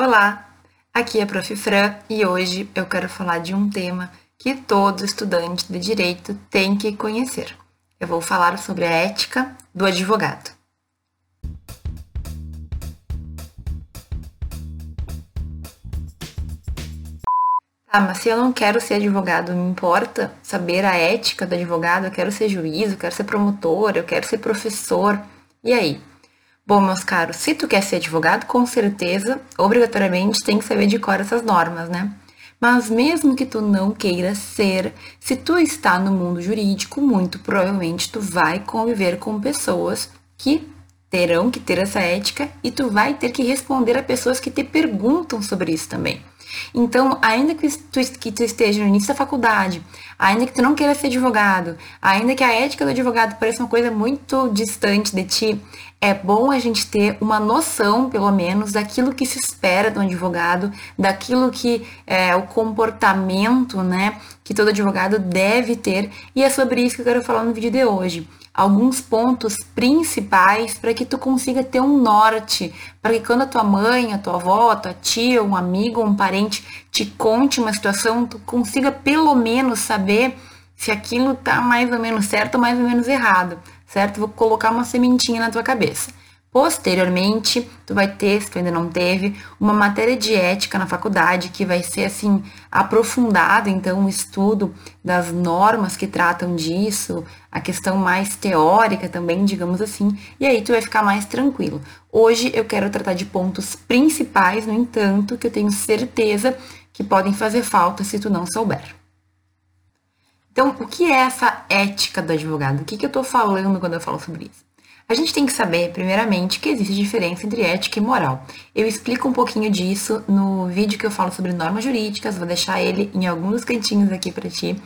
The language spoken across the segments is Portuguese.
Olá, aqui é a Prof. Fran e hoje eu quero falar de um tema que todo estudante de direito tem que conhecer. Eu vou falar sobre a ética do advogado. Ah, mas se eu não quero ser advogado, me importa saber a ética do advogado, eu quero ser juiz, eu quero ser promotor, eu quero ser professor. E aí? Bom, meus caros, se tu quer ser advogado, com certeza, obrigatoriamente, tem que saber de cor essas normas, né? Mas mesmo que tu não queira ser, se tu está no mundo jurídico, muito provavelmente tu vai conviver com pessoas que terão que ter essa ética e tu vai ter que responder a pessoas que te perguntam sobre isso também. Então, ainda que tu, que tu esteja no início da faculdade, ainda que tu não queira ser advogado, ainda que a ética do advogado pareça uma coisa muito distante de ti, é bom a gente ter uma noção, pelo menos, daquilo que se espera do advogado, daquilo que é o comportamento, né, que todo advogado deve ter, e é sobre isso que eu quero falar no vídeo de hoje alguns pontos principais para que tu consiga ter um norte, para que quando a tua mãe, a tua avó, a tua tia, um amigo, um parente te conte uma situação, tu consiga pelo menos saber se aquilo tá mais ou menos certo ou mais ou menos errado, certo? Vou colocar uma sementinha na tua cabeça. Posteriormente, tu vai ter, se tu ainda não teve, uma matéria de ética na faculdade que vai ser assim aprofundada, então o estudo das normas que tratam disso, a questão mais teórica também, digamos assim, e aí tu vai ficar mais tranquilo. Hoje eu quero tratar de pontos principais, no entanto, que eu tenho certeza que podem fazer falta se tu não souber. Então, o que é essa ética do advogado? O que, que eu estou falando quando eu falo sobre isso? A gente tem que saber, primeiramente, que existe diferença entre ética e moral. Eu explico um pouquinho disso no vídeo que eu falo sobre normas jurídicas, vou deixar ele em alguns cantinhos aqui para ti.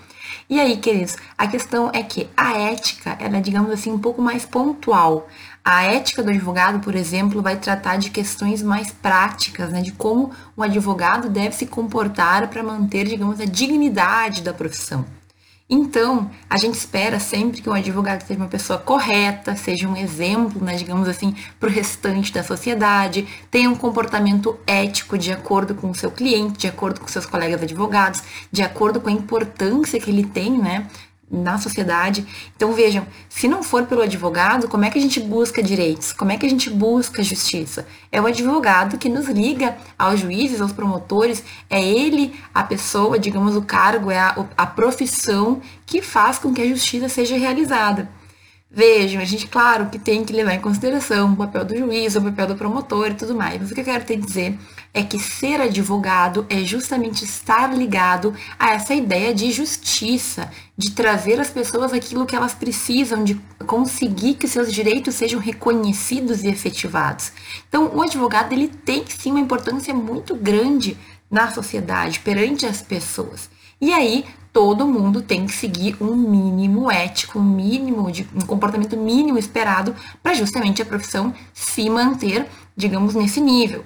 E aí, queridos, a questão é que a ética, ela é, digamos assim, um pouco mais pontual. A ética do advogado, por exemplo, vai tratar de questões mais práticas, né, de como o advogado deve se comportar para manter, digamos, a dignidade da profissão. Então, a gente espera sempre que um advogado seja uma pessoa correta, seja um exemplo, né, digamos assim, para o restante da sociedade, tenha um comportamento ético de acordo com o seu cliente, de acordo com seus colegas advogados, de acordo com a importância que ele tem, né, na sociedade. Então vejam, se não for pelo advogado, como é que a gente busca direitos? Como é que a gente busca justiça? É o advogado que nos liga aos juízes, aos promotores, é ele a pessoa, digamos, o cargo, é a, a profissão que faz com que a justiça seja realizada. Vejam, a gente, claro, que tem que levar em consideração o papel do juiz, o papel do promotor e tudo mais. Mas o que eu quero te dizer é que ser advogado é justamente estar ligado a essa ideia de justiça, de trazer às pessoas aquilo que elas precisam, de conseguir que seus direitos sejam reconhecidos e efetivados. Então, o advogado ele tem sim uma importância muito grande na sociedade, perante as pessoas. E aí, todo mundo tem que seguir um mínimo ético, um mínimo de um comportamento mínimo esperado para justamente a profissão se manter, digamos, nesse nível.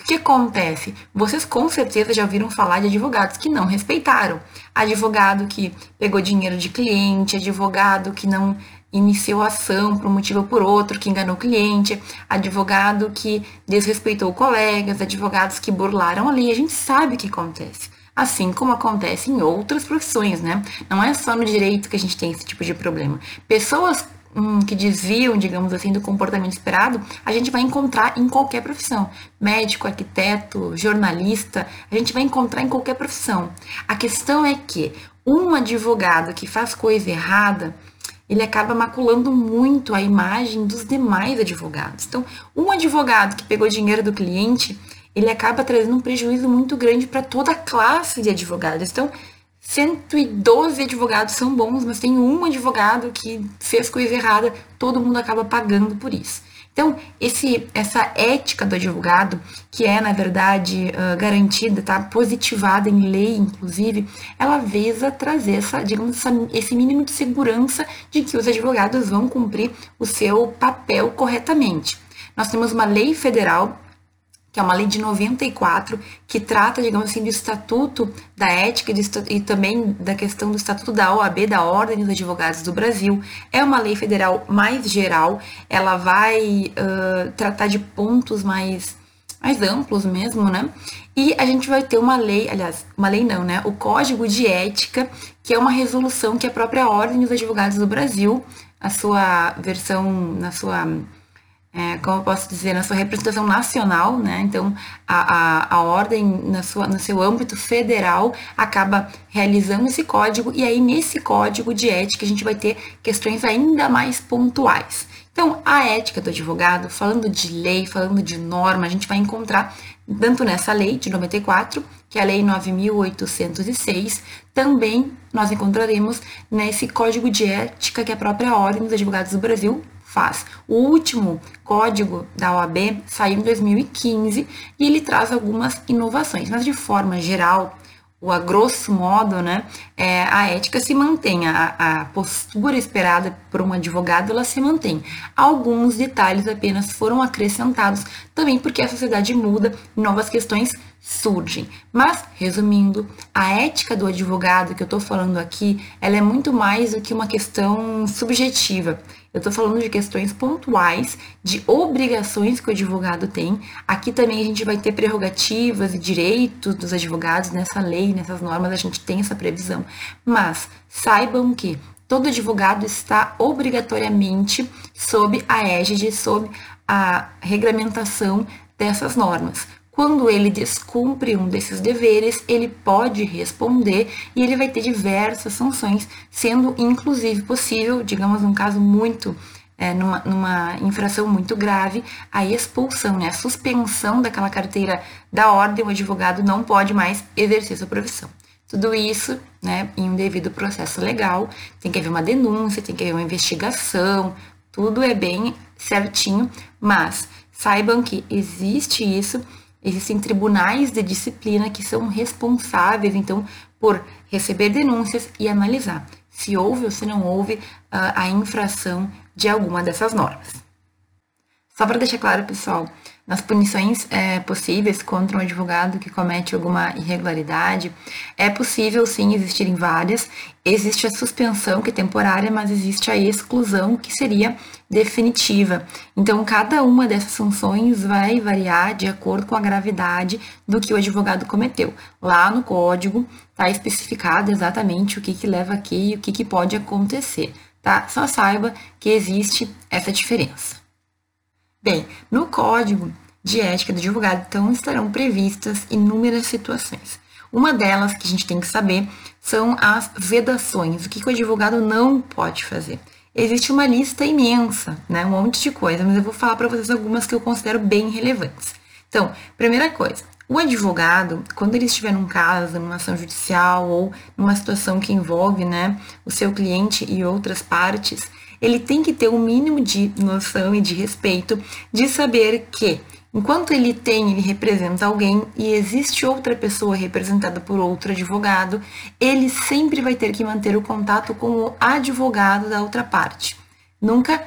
O que acontece? Vocês com certeza já ouviram falar de advogados que não respeitaram. Advogado que pegou dinheiro de cliente, advogado que não iniciou ação por um motivo ou por outro, que enganou o cliente, advogado que desrespeitou colegas, advogados que burlaram a lei. A gente sabe o que acontece assim como acontece em outras profissões, né? Não é só no direito que a gente tem esse tipo de problema. Pessoas hum, que desviam, digamos assim, do comportamento esperado, a gente vai encontrar em qualquer profissão. Médico, arquiteto, jornalista, a gente vai encontrar em qualquer profissão. A questão é que um advogado que faz coisa errada, ele acaba maculando muito a imagem dos demais advogados. Então, um advogado que pegou dinheiro do cliente, ele acaba trazendo um prejuízo muito grande para toda a classe de advogados. Então, 112 advogados são bons, mas tem um advogado que fez coisa errada, todo mundo acaba pagando por isso. Então, esse, essa ética do advogado, que é, na verdade, uh, garantida, tá positivada em lei, inclusive, ela visa trazer essa, digamos, essa, esse mínimo de segurança de que os advogados vão cumprir o seu papel corretamente. Nós temos uma lei federal que é uma lei de 94, que trata, digamos assim, do estatuto da ética e também da questão do estatuto da OAB, da Ordem dos Advogados do Brasil. É uma lei federal mais geral, ela vai uh, tratar de pontos mais mais amplos mesmo, né? E a gente vai ter uma lei, aliás, uma lei não, né? O Código de Ética, que é uma resolução que a própria Ordem dos Advogados do Brasil, a sua versão, na sua é, como eu posso dizer, na sua representação nacional, né? Então, a, a, a ordem, na sua, no seu âmbito federal, acaba realizando esse código, e aí, nesse código de ética, a gente vai ter questões ainda mais pontuais. Então, a ética do advogado, falando de lei, falando de norma, a gente vai encontrar tanto nessa lei de 94, que é a lei 9806, também nós encontraremos nesse código de ética que a própria Ordem dos Advogados do Brasil faz. O último código da OAB saiu em 2015 e ele traz algumas inovações, mas de forma geral, ou a grosso modo, né, é, a ética se mantém, a, a, postura esperada por um advogado, ela se mantém. Alguns detalhes apenas foram acrescentados, também porque a sociedade muda novas questões surgem. Mas, resumindo, a ética do advogado que eu estou falando aqui, ela é muito mais do que uma questão subjetiva. Eu estou falando de questões pontuais, de obrigações que o advogado tem. Aqui também a gente vai ter prerrogativas e direitos dos advogados nessa lei, nessas normas, a gente tem essa previsão. Mas saibam que todo advogado está obrigatoriamente sob a égide, sob a regulamentação dessas normas. Quando ele descumpre um desses deveres, ele pode responder e ele vai ter diversas sanções, sendo inclusive possível, digamos, um caso muito é, numa, numa, infração muito grave, a expulsão, né, a suspensão daquela carteira da ordem, o advogado não pode mais exercer sua profissão. Tudo isso, né, em um devido processo legal, tem que haver uma denúncia, tem que haver uma investigação, tudo é bem certinho, mas saibam que existe isso Existem tribunais de disciplina que são responsáveis, então, por receber denúncias e analisar se houve ou se não houve ah, a infração de alguma dessas normas. Só para deixar claro, pessoal, nas punições é, possíveis contra um advogado que comete alguma irregularidade, é possível sim existirem várias. Existe a suspensão, que é temporária, mas existe a exclusão, que seria definitiva. Então, cada uma dessas sanções vai variar de acordo com a gravidade do que o advogado cometeu. Lá no código está especificado exatamente o que, que leva aqui e o que, que pode acontecer. Tá? Só saiba que existe essa diferença. Bem, no código de ética do advogado, então, estarão previstas inúmeras situações. Uma delas que a gente tem que saber são as vedações, o que, o advogado não pode fazer. Existe uma lista imensa, né, um monte de coisa, mas eu vou falar para vocês algumas que eu considero bem relevantes. Então, primeira coisa, o advogado, quando ele estiver num caso, numa ação judicial ou numa situação que envolve né, o seu cliente e outras partes, ele tem que ter o um mínimo de noção e de respeito de saber que enquanto ele tem, ele representa alguém e existe outra pessoa representada por outro advogado, ele sempre vai ter que manter o contato com o advogado da outra parte. Nunca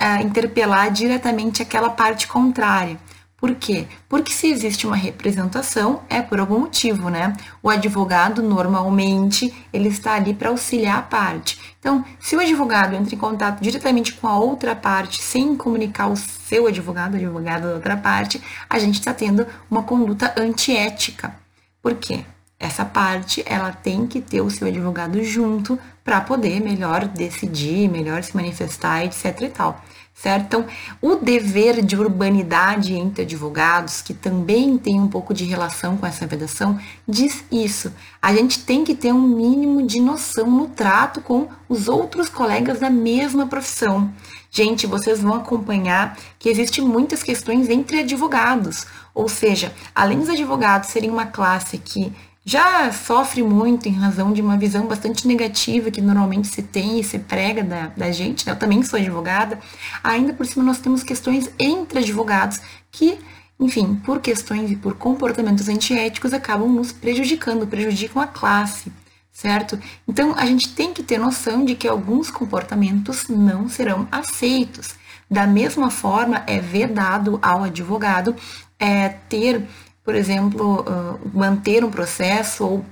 uh, interpelar diretamente aquela parte contrária. Por quê? Porque se existe uma representação, é por algum motivo, né? O advogado, normalmente, ele está ali para auxiliar a parte. Então, se o advogado entra em contato diretamente com a outra parte, sem comunicar o seu advogado, o advogado da outra parte, a gente está tendo uma conduta antiética. Por quê? Essa parte, ela tem que ter o seu advogado junto para poder melhor decidir, melhor se manifestar, etc e tal certo? Então, o dever de urbanidade entre advogados, que também tem um pouco de relação com essa vedação, diz isso. A gente tem que ter um mínimo de noção no trato com os outros colegas da mesma profissão. Gente, vocês vão acompanhar que existem muitas questões entre advogados, ou seja, além dos advogados serem uma classe que já sofre muito em razão de uma visão bastante negativa que normalmente se tem e se prega da, da gente, né? eu também sou advogada, ainda por cima nós temos questões entre advogados que, enfim, por questões e por comportamentos antiéticos acabam nos prejudicando, prejudicam a classe, certo? Então a gente tem que ter noção de que alguns comportamentos não serão aceitos. Da mesma forma, é vedado ao advogado é, ter por exemplo, uh, manter um processo ou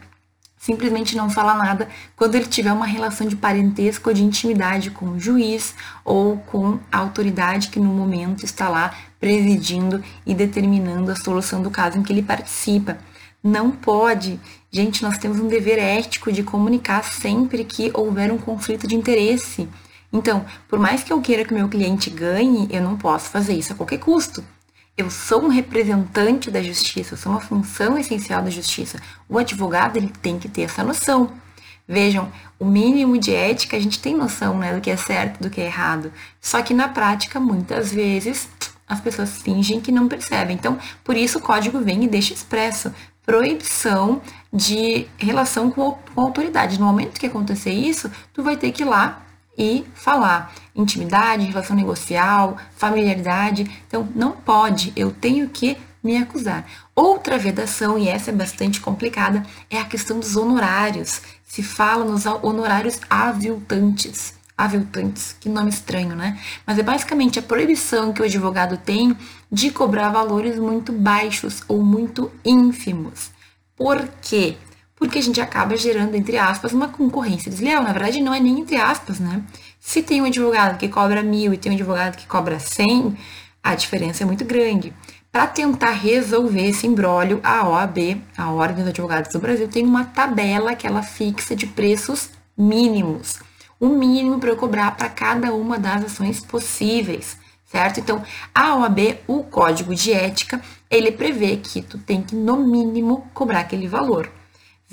simplesmente não fala nada quando ele tiver uma relação de parentesco ou de intimidade com o juiz ou com a autoridade que no momento está lá presidindo e determinando a solução do caso em que ele participa. Não pode. Gente, nós temos um dever ético de comunicar sempre que houver um conflito de interesse. Então, por mais que eu queira que o meu cliente ganhe, eu não posso fazer isso a qualquer custo. Eu sou um representante da justiça, eu sou uma função essencial da justiça. O advogado ele tem que ter essa noção. Vejam, o mínimo de ética a gente tem noção né, do que é certo, do que é errado. Só que na prática, muitas vezes, as pessoas fingem que não percebem. Então, por isso o código vem e deixa expresso proibição de relação com, a autoridade. No momento que acontecer isso, tu vai ter que ir lá e falar intimidade, relação negocial, familiaridade. Então, não pode, eu tenho que me acusar. Outra vedação, e essa é bastante complicada, é a questão dos honorários. Se fala nos honorários aviltantes. Aviltantes, que nome estranho, né? Mas é basicamente a proibição que o advogado tem de cobrar valores muito baixos ou muito ínfimos. Por quê? Porque a gente acaba gerando, entre aspas, uma concorrência desleal. Na verdade, não é nem entre aspas, né? Se tem um advogado que cobra mil e tem um advogado que cobra cem, a diferença é muito grande. Para tentar resolver esse imbróglio, a OAB, a Ordem dos Advogados do Brasil, tem uma tabela que ela fixa de preços mínimos. O mínimo para eu cobrar para cada uma das ações possíveis, certo? Então, a OAB, o Código de Ética, ele prevê que tu tem que, no mínimo, cobrar aquele valor.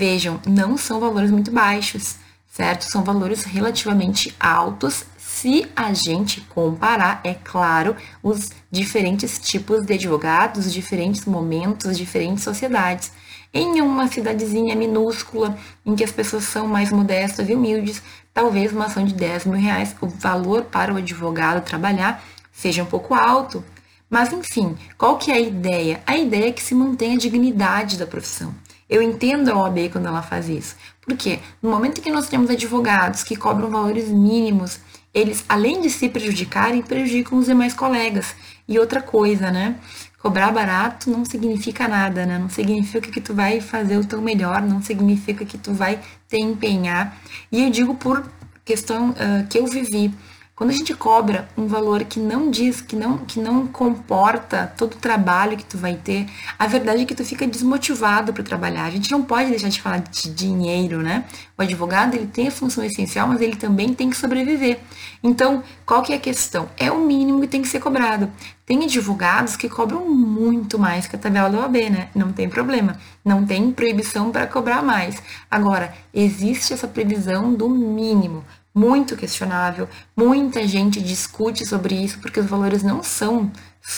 Vejam, não são valores muito baixos, certo? São valores relativamente altos se a gente comparar, é claro, os diferentes tipos de advogados, os diferentes momentos, diferentes sociedades. Em uma cidadezinha minúscula, em que as pessoas são mais modestas e humildes, talvez uma ação de 10 mil reais, o valor para o advogado trabalhar seja um pouco alto. Mas enfim, qual que é a ideia? A ideia é que se mantenha a dignidade da profissão. Eu entendo a OAB quando ela faz isso. Porque no momento que nós temos advogados que cobram valores mínimos, eles, além de se prejudicarem, prejudicam os demais colegas. E outra coisa, né? Cobrar barato não significa nada, né? Não significa que tu vai fazer o teu melhor, não significa que tu vai te empenhar. E eu digo por questão uh, que eu vivi. Quando a gente cobra um valor que não diz, que não, que não comporta todo o trabalho que tu vai ter, a verdade é que tu fica desmotivado para trabalhar. A gente não pode deixar de falar de dinheiro, né? O advogado, ele tem a função essencial, mas ele também tem que sobreviver. Então, qual que é a questão? É o mínimo que tem que ser cobrado. Tem advogados que cobram muito mais que a tabela da OAB, né? Não tem problema. Não tem proibição para cobrar mais. Agora, existe essa previsão do mínimo muito questionável. Muita gente discute sobre isso porque os valores não são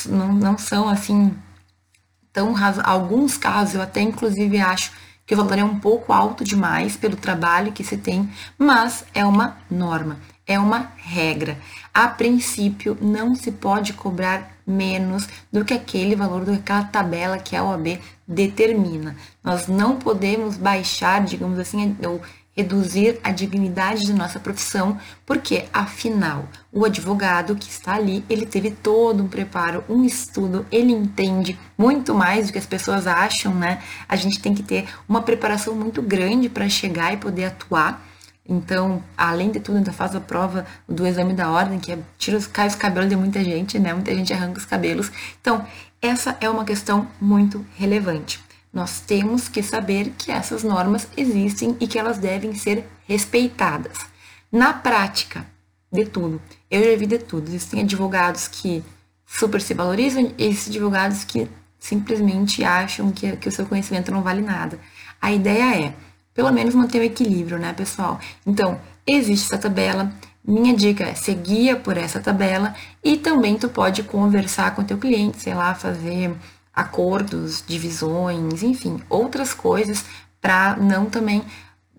não, não são assim tão. Alguns casos eu até inclusive acho que o valor é um pouco alto demais pelo trabalho que se tem, mas é uma norma, é uma regra. A princípio, não se pode cobrar menos do que aquele valor daquela tabela que a OAB determina. Nós não podemos baixar, digamos assim, ou reduzir a dignidade de nossa profissão, porque afinal, o advogado que está ali, ele teve todo um preparo, um estudo, ele entende muito mais do que as pessoas acham, né? A gente tem que ter uma preparação muito grande para chegar e poder atuar. Então, além de tudo, ainda faz a prova do exame da ordem, que é, tira os, cai os cabelos de muita gente, né? Muita gente arranca os cabelos. Então, essa é uma questão muito relevante. Nós temos que saber que essas normas existem e que elas devem ser respeitadas. Na prática, de tudo. Eu já vi de tudo. Existem advogados que super se valorizam e existem advogados que simplesmente acham que, que o seu conhecimento não vale nada. A ideia é, pelo menos, manter o equilíbrio, né, pessoal? Então, existe essa tabela. Minha dica é seguir por essa tabela e também tu pode conversar com teu cliente, sei lá, fazer acordos, divisões, enfim, outras coisas para não também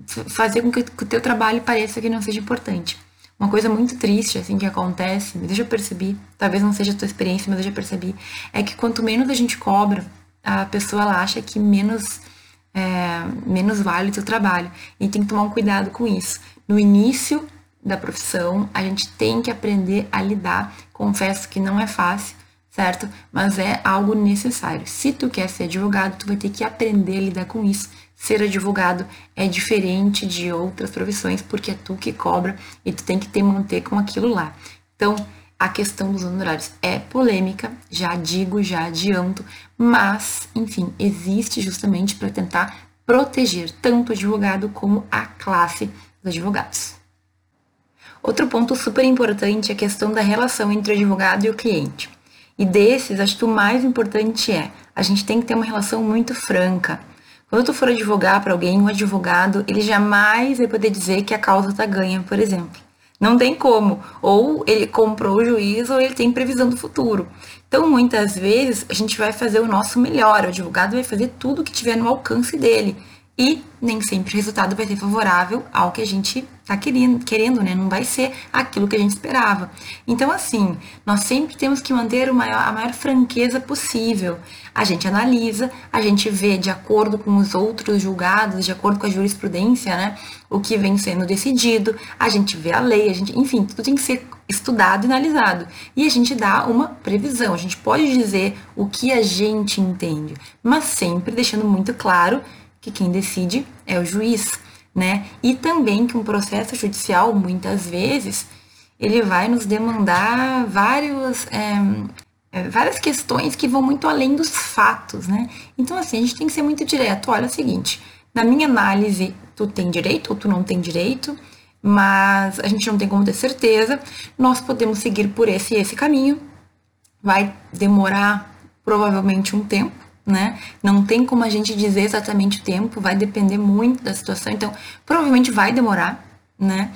fazer com que o teu trabalho pareça que não seja importante. Uma coisa muito triste, assim, que acontece, mas eu já percebi, talvez não seja a tua experiência, mas eu já percebi, é que quanto menos a gente cobra, a pessoa ela acha que menos, é, menos vale o teu trabalho. E tem que tomar um cuidado com isso. No início da profissão, a gente tem que aprender a lidar. Confesso que não é fácil, certo? Mas é algo necessário. Se tu quer ser advogado, tu vai ter que aprender a lidar com isso. Ser advogado é diferente de outras profissões, porque é tu que cobra e tu tem que te manter com aquilo lá. Então, a questão dos honorários é polêmica, já digo, já adianto, mas, enfim, existe justamente para tentar proteger tanto o advogado como a classe dos advogados. Outro ponto super importante é a questão da relação entre o advogado e o cliente. E desses, acho que o mais importante é a gente tem que ter uma relação muito franca. Quando tu for advogar para alguém, um advogado, ele jamais vai poder dizer que a causa está ganha, por exemplo. Não tem como. Ou ele comprou o juiz ou ele tem previsão do futuro. Então, muitas vezes, a gente vai fazer o nosso melhor. O advogado vai fazer tudo o que tiver no alcance dele e nem sempre o resultado vai ser favorável ao que a gente está querendo, querendo, né? Não vai ser aquilo que a gente esperava. Então, assim, nós sempre temos que manter maior, a maior franqueza possível. A gente analisa, a gente vê de acordo com os outros julgados, de acordo com a jurisprudência, né? O que vem sendo decidido, a gente vê a lei, a gente, enfim, tudo tem que ser estudado e analisado. E a gente dá uma previsão, a gente pode dizer o que a gente entende, mas sempre deixando muito claro que quem decide é o juiz, né? E também que um processo judicial, muitas vezes, ele vai nos demandar vários, é, várias questões que vão muito além dos fatos, né? Então, assim, a gente tem que ser muito direto. Olha é o seguinte, na minha análise, tu tem direito ou tu não tem direito, mas a gente não tem como ter certeza. Nós podemos seguir por esse esse caminho. Vai demorar provavelmente um tempo, né? Não tem como a gente dizer exatamente o tempo, vai depender muito da situação, então provavelmente vai demorar, né?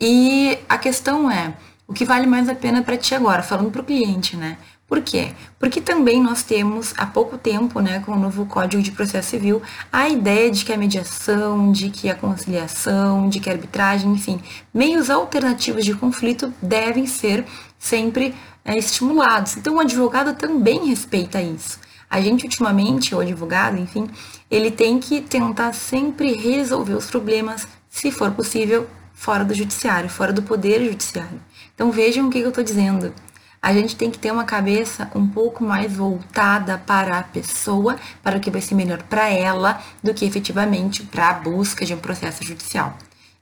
E a questão é, o que vale mais a pena para ti agora, falando para o cliente, né? Por quê? Porque também nós temos há pouco tempo, né, com o novo Código de Processo Civil, a ideia de que a mediação, de que a conciliação, de que a arbitragem, enfim, meios alternativos de conflito devem ser sempre é, estimulados. Então, o advogado também respeita isso. A gente, ultimamente, o advogado, enfim, ele tem que tentar sempre resolver os problemas, se for possível, fora do judiciário, fora do poder judiciário. Então vejam o que eu estou dizendo. A gente tem que ter uma cabeça um pouco mais voltada para a pessoa, para o que vai ser melhor para ela, do que efetivamente para a busca de um processo judicial.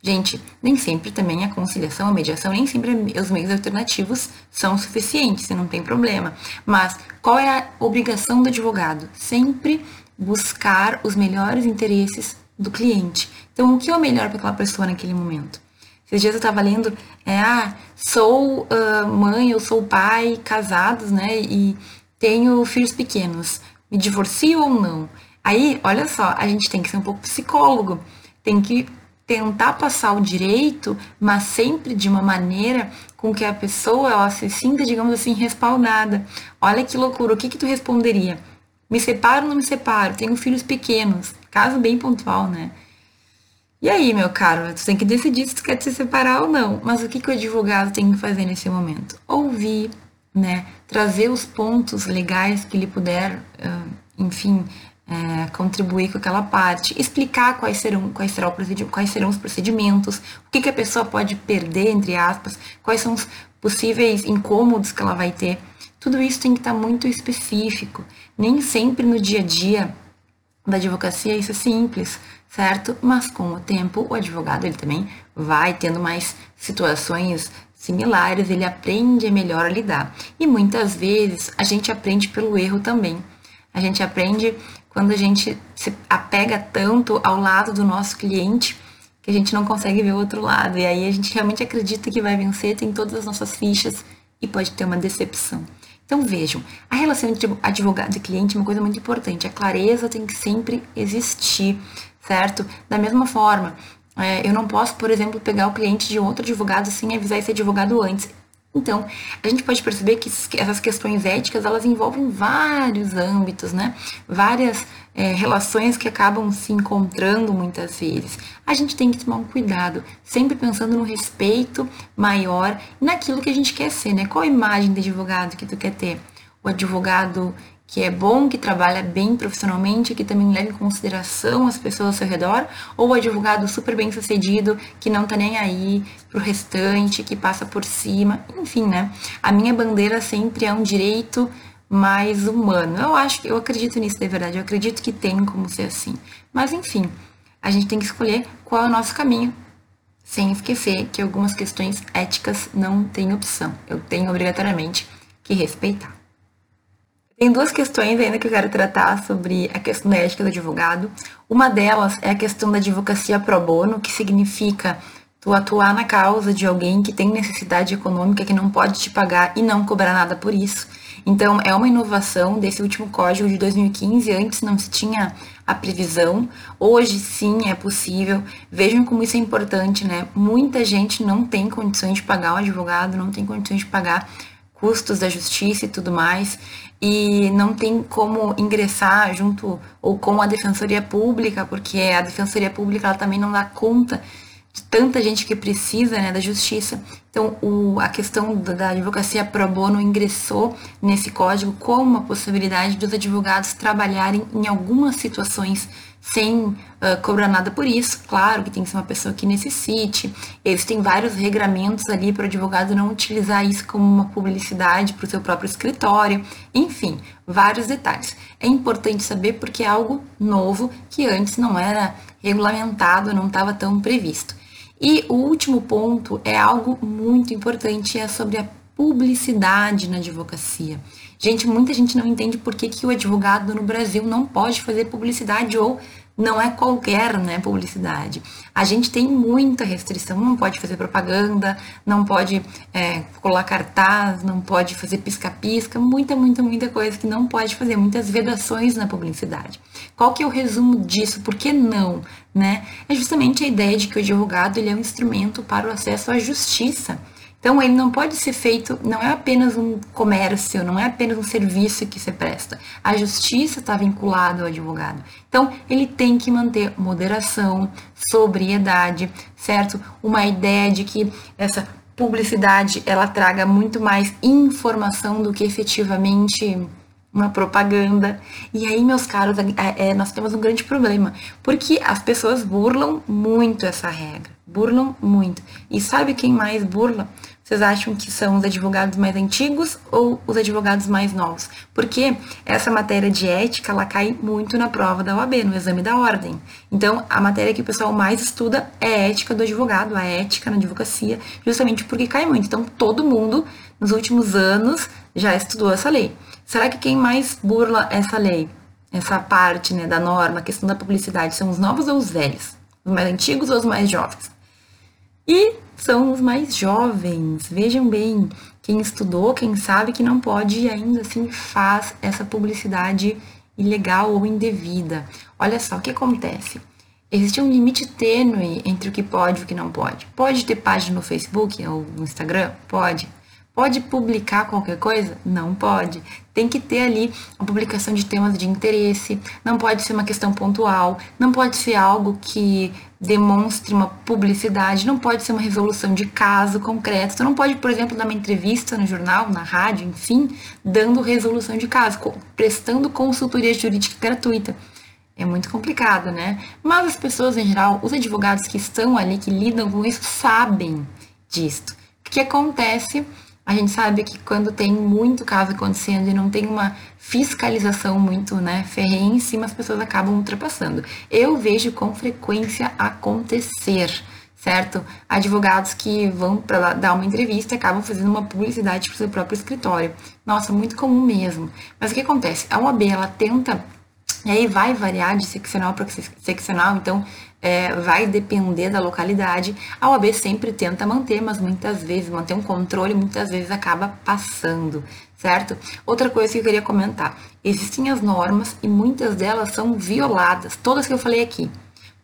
Gente, nem sempre também a conciliação, a mediação, nem sempre os meios alternativos são suficientes, não tem problema. Mas qual é a obrigação do advogado? Sempre buscar os melhores interesses do cliente. Então, o que é o melhor para aquela pessoa naquele momento? Esses dias eu estava lendo, é, ah, sou uh, mãe, eu sou pai, casados, né, e tenho filhos pequenos. Me divorcio ou não? Aí, olha só, a gente tem que ser um pouco psicólogo. Tem que tentar passar o direito, mas sempre de uma maneira com que a pessoa ela se sinta, digamos assim, respaldada. Olha que loucura, o que que tu responderia? Me separo ou não me separo? Tenho filhos pequenos. Caso bem pontual, né? E aí, meu caro, tu tem que decidir se tu quer se separar ou não. Mas o que, que o advogado tem que fazer nesse momento? Ouvir, né? Trazer os pontos legais que ele puder, enfim, é, contribuir com aquela parte, explicar quais serão, quais, quais serão os procedimentos, o que, que a pessoa pode perder, entre aspas, quais são os possíveis incômodos que ela vai ter. Tudo isso tem que estar muito específico. Nem sempre no dia a dia da advocacia isso é simples, certo? Mas com o tempo o advogado ele também vai tendo mais situações similares, ele aprende melhor a lidar. E muitas vezes a gente aprende pelo erro também. A gente aprende quando a gente se apega tanto ao lado do nosso cliente que a gente não consegue ver o outro lado. E aí a gente realmente acredita que vai vencer, tem todas as nossas fichas e pode ter uma decepção. Então vejam, a relação entre advogado e cliente é uma coisa muito importante. A clareza tem que sempre existir, certo? Da mesma forma, é, eu não posso, por exemplo, pegar o cliente de outro advogado sem avisar esse advogado antes. Então, a gente pode perceber que essas questões éticas, elas envolvem vários âmbitos, né? Várias é, relações que acabam se encontrando muitas vezes. A gente tem que tomar um cuidado, sempre pensando no respeito maior naquilo que a gente quer ser, né? Qual a imagem de advogado que tu quer ter? O advogado que é bom, que trabalha bem profissionalmente, que também leva em consideração as pessoas ao seu redor, ou o advogado super bem sucedido, que não tá nem aí pro restante, que passa por cima, enfim, né? A minha bandeira sempre é um direito mais humano. Eu acho que eu acredito nisso de verdade, eu acredito que tem como ser assim. Mas enfim, a gente tem que escolher qual é o nosso caminho, sem esquecer que algumas questões éticas não têm opção. Eu tenho obrigatoriamente que respeitar. Tem duas questões ainda que eu quero tratar sobre a questão da ética do advogado. Uma delas é a questão da advocacia pro bono, que significa tu atuar na causa de alguém que tem necessidade econômica, que não pode te pagar e não cobrar nada por isso. Então, é uma inovação desse último código de 2015. Antes não se tinha a previsão. Hoje sim é possível. Vejam como isso é importante, né? Muita gente não tem condições de pagar um advogado, não tem condições de pagar custos da justiça e tudo mais, e não tem como ingressar junto ou com a defensoria pública, porque a defensoria pública ela também não dá conta de tanta gente que precisa né, da justiça. Então, o, a questão da advocacia pro bono ingressou nesse código como uma possibilidade dos advogados trabalharem em algumas situações sem uh, cobrar nada por isso. Claro que tem que ser uma pessoa que necessite. Eles têm vários regramentos ali para o advogado não utilizar isso como uma publicidade para o seu próprio escritório. Enfim, vários detalhes. É importante saber porque é algo novo que antes não era regulamentado, não estava tão previsto. E o último ponto é algo muito importante, é sobre a publicidade na advocacia. Gente, muita gente não entende por que, que o advogado no Brasil não pode fazer publicidade ou não é qualquer né, publicidade. A gente tem muita restrição, não pode fazer propaganda, não pode é, colar cartaz, não pode fazer pisca-pisca, muita, muita, muita coisa que não pode fazer, muitas vedações na publicidade. Qual que é o resumo disso? Por que não? Né? É justamente a ideia de que o advogado ele é um instrumento para o acesso à justiça. Então, ele não pode ser feito, não é apenas um comércio, não é apenas um serviço que se presta. A justiça está vinculada ao advogado. Então, ele tem que manter moderação, sobriedade, certo? Uma ideia de que essa publicidade ela traga muito mais informação do que efetivamente uma propaganda. E aí, meus caros, é, é, nós temos um grande problema, porque as pessoas burlam muito essa regra, burlam muito. E sabe quem mais burla? Vocês acham que são os advogados mais antigos ou os advogados mais novos? Porque essa matéria de ética, ela cai muito na prova da OAB, no exame da ordem. Então, a matéria que o pessoal mais estuda é a ética do advogado, a ética na advocacia, justamente porque cai muito. Então, todo mundo, nos últimos anos, já estudou essa lei. Será que quem mais burla essa lei, essa parte né, da norma, a questão da publicidade, são os novos ou os velhos? Os mais antigos ou os mais jovens? E são os mais jovens. Vejam bem, quem estudou, quem sabe que não pode e ainda assim faz essa publicidade ilegal ou indevida. Olha só o que acontece. Existe um limite tênue entre o que pode e o que não pode. Pode ter página no Facebook ou no Instagram? Pode. Pode publicar qualquer coisa? Não pode. Tem que ter ali a publicação de temas de interesse, não pode ser uma questão pontual, não pode ser algo que demonstre uma publicidade, não pode ser uma resolução de caso concreto. Você não pode, por exemplo, dar uma entrevista no jornal, na rádio, enfim, dando resolução de caso, prestando consultoria jurídica gratuita. É muito complicado, né? Mas as pessoas em geral, os advogados que estão ali, que lidam com isso, sabem disto. O que acontece a gente sabe que quando tem muito caso acontecendo e não tem uma fiscalização muito né, ferrenha em cima, as pessoas acabam ultrapassando. Eu vejo com frequência acontecer, certo? Advogados que vão para dar uma entrevista e acabam fazendo uma publicidade para o seu próprio escritório. Nossa, muito comum mesmo. Mas o que acontece? A OAB, ela tenta e aí vai variar de seccional para seccional, então é, vai depender da localidade. A OAB sempre tenta manter, mas muitas vezes manter um controle, muitas vezes acaba passando, certo? Outra coisa que eu queria comentar: existem as normas e muitas delas são violadas, todas que eu falei aqui.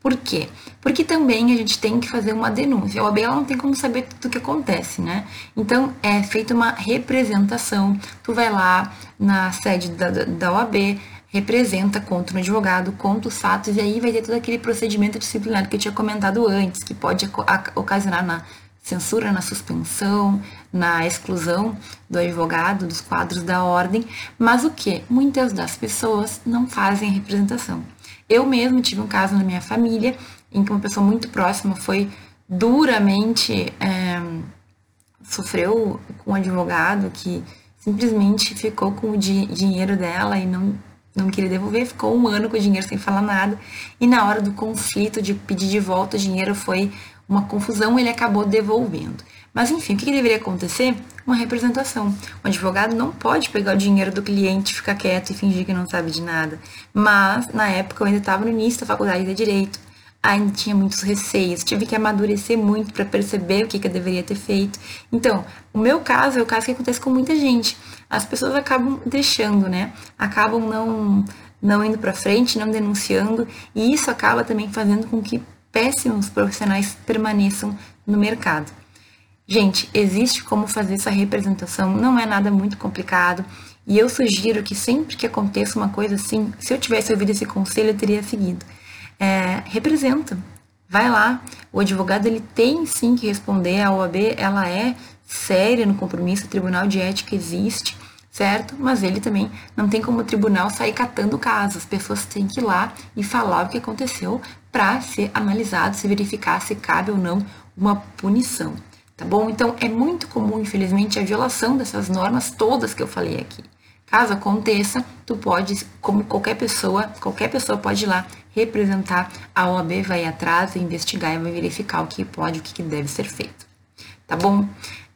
Por quê? Porque também a gente tem que fazer uma denúncia. A OAB ela não tem como saber tudo o que acontece, né? Então é feita uma representação. Tu vai lá na sede da, da OAB, representa contra o advogado, contra os fatos, e aí vai ter todo aquele procedimento disciplinar que eu tinha comentado antes, que pode ocasionar na censura, na suspensão, na exclusão do advogado, dos quadros da ordem, mas o que? Muitas das pessoas não fazem representação. Eu mesmo tive um caso na minha família em que uma pessoa muito próxima foi duramente é, sofreu com um advogado que simplesmente ficou com o di dinheiro dela e não, não queria devolver, ficou um ano com o dinheiro sem falar nada. E na hora do conflito de pedir de volta o dinheiro foi uma confusão, ele acabou devolvendo. Mas enfim, o que, deveria acontecer? Uma representação. O advogado não pode pegar o dinheiro do cliente, ficar quieto e fingir que não sabe de nada. Mas na época eu ainda estava no início da faculdade de direito, ainda tinha muitos receios, tive que amadurecer muito para perceber o que, que eu deveria ter feito. Então, o meu caso é o caso que acontece com muita gente. As pessoas acabam deixando, né? Acabam não não indo para frente, não denunciando, e isso acaba também fazendo com que péssimos profissionais permaneçam no mercado. Gente, existe como fazer essa representação, não é nada muito complicado. E eu sugiro que sempre que aconteça uma coisa assim, se eu tivesse ouvido esse conselho, eu teria seguido. É, representa, vai lá. O advogado ele tem sim que responder. A OAB ela é séria no compromisso, o Tribunal de Ética existe, certo? Mas ele também não tem como o tribunal sair catando casos. As pessoas têm que ir lá e falar o que aconteceu para ser analisado, se verificar se cabe ou não uma punição tá bom? Então é muito comum, infelizmente, a violação dessas normas todas que eu falei aqui. Caso aconteça, tu pode, como qualquer pessoa, qualquer pessoa pode ir lá representar, a OAB vai atrás, investigar e vai verificar o que pode, o que deve ser feito. Tá bom?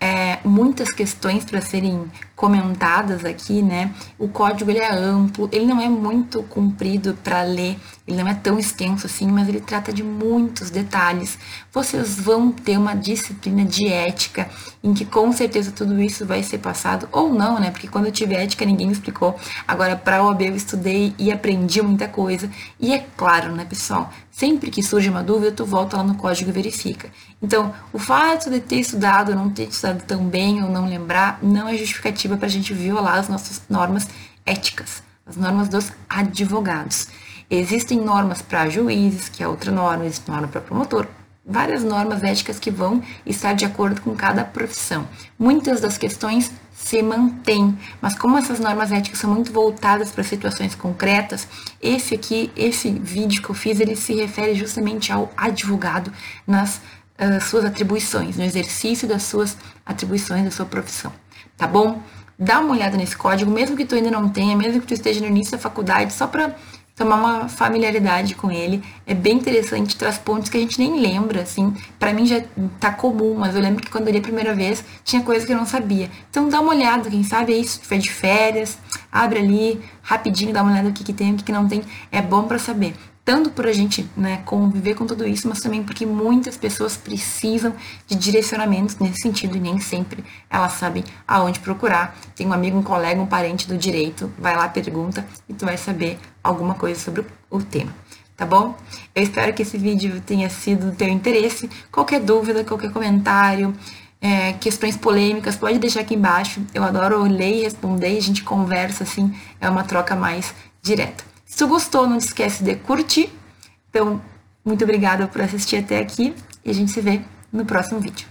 é, muitas questões para serem comentadas aqui, né? O código ele é amplo, ele não é muito comprido para ler, ele não é tão extenso assim, mas ele trata de muitos detalhes. Vocês vão ter uma disciplina de ética em que com certeza tudo isso vai ser passado ou não, né? Porque quando eu tive ética ninguém me explicou. Agora para OAB eu estudei e aprendi muita coisa. E é claro, né, pessoal? Sempre que surge uma dúvida, tu volta lá no código e verifica. Então, o fato de ter estudado ou não ter estudado tão bem ou não lembrar não é justificativa para a gente violar as nossas normas éticas, as normas dos advogados. Existem normas para juízes, que é outra norma, existe norma para promotor, várias normas éticas que vão estar de acordo com cada profissão. Muitas das questões se mantêm, mas como essas normas éticas são muito voltadas para situações concretas, esse aqui, esse vídeo que eu fiz, ele se refere justamente ao advogado nas uh, suas atribuições, no exercício das suas atribuições da sua profissão, tá bom? Dá uma olhada nesse código, mesmo que tu ainda não tenha, mesmo que tu esteja no início da faculdade, só para tomar uma familiaridade com ele. É bem interessante, traz pontos que a gente nem lembra, assim. Para mim já tá comum, mas eu lembro que quando eu li a primeira vez, tinha coisa que eu não sabia. Então dá uma olhada, quem sabe aí, se tiver de férias, abre ali, rapidinho, dá uma olhada no que, que tem, o que, que não tem. É bom para saber tanto por a gente né, conviver com tudo isso, mas também porque muitas pessoas precisam de direcionamentos nesse sentido e nem sempre elas sabem aonde procurar. Tem um amigo, um colega, um parente do direito, vai lá, pergunta e tu vai saber alguma coisa sobre o tema. Tá bom? Eu espero que esse vídeo tenha sido do teu interesse. Qualquer dúvida, qualquer comentário, é, questões polêmicas, pode deixar aqui embaixo. Eu adoro ler e responder, a gente conversa assim, é uma troca mais direta. Tu gostou, não te esquece de curtir. Então, muito obrigada por assistir até aqui e a gente se vê no próximo vídeo.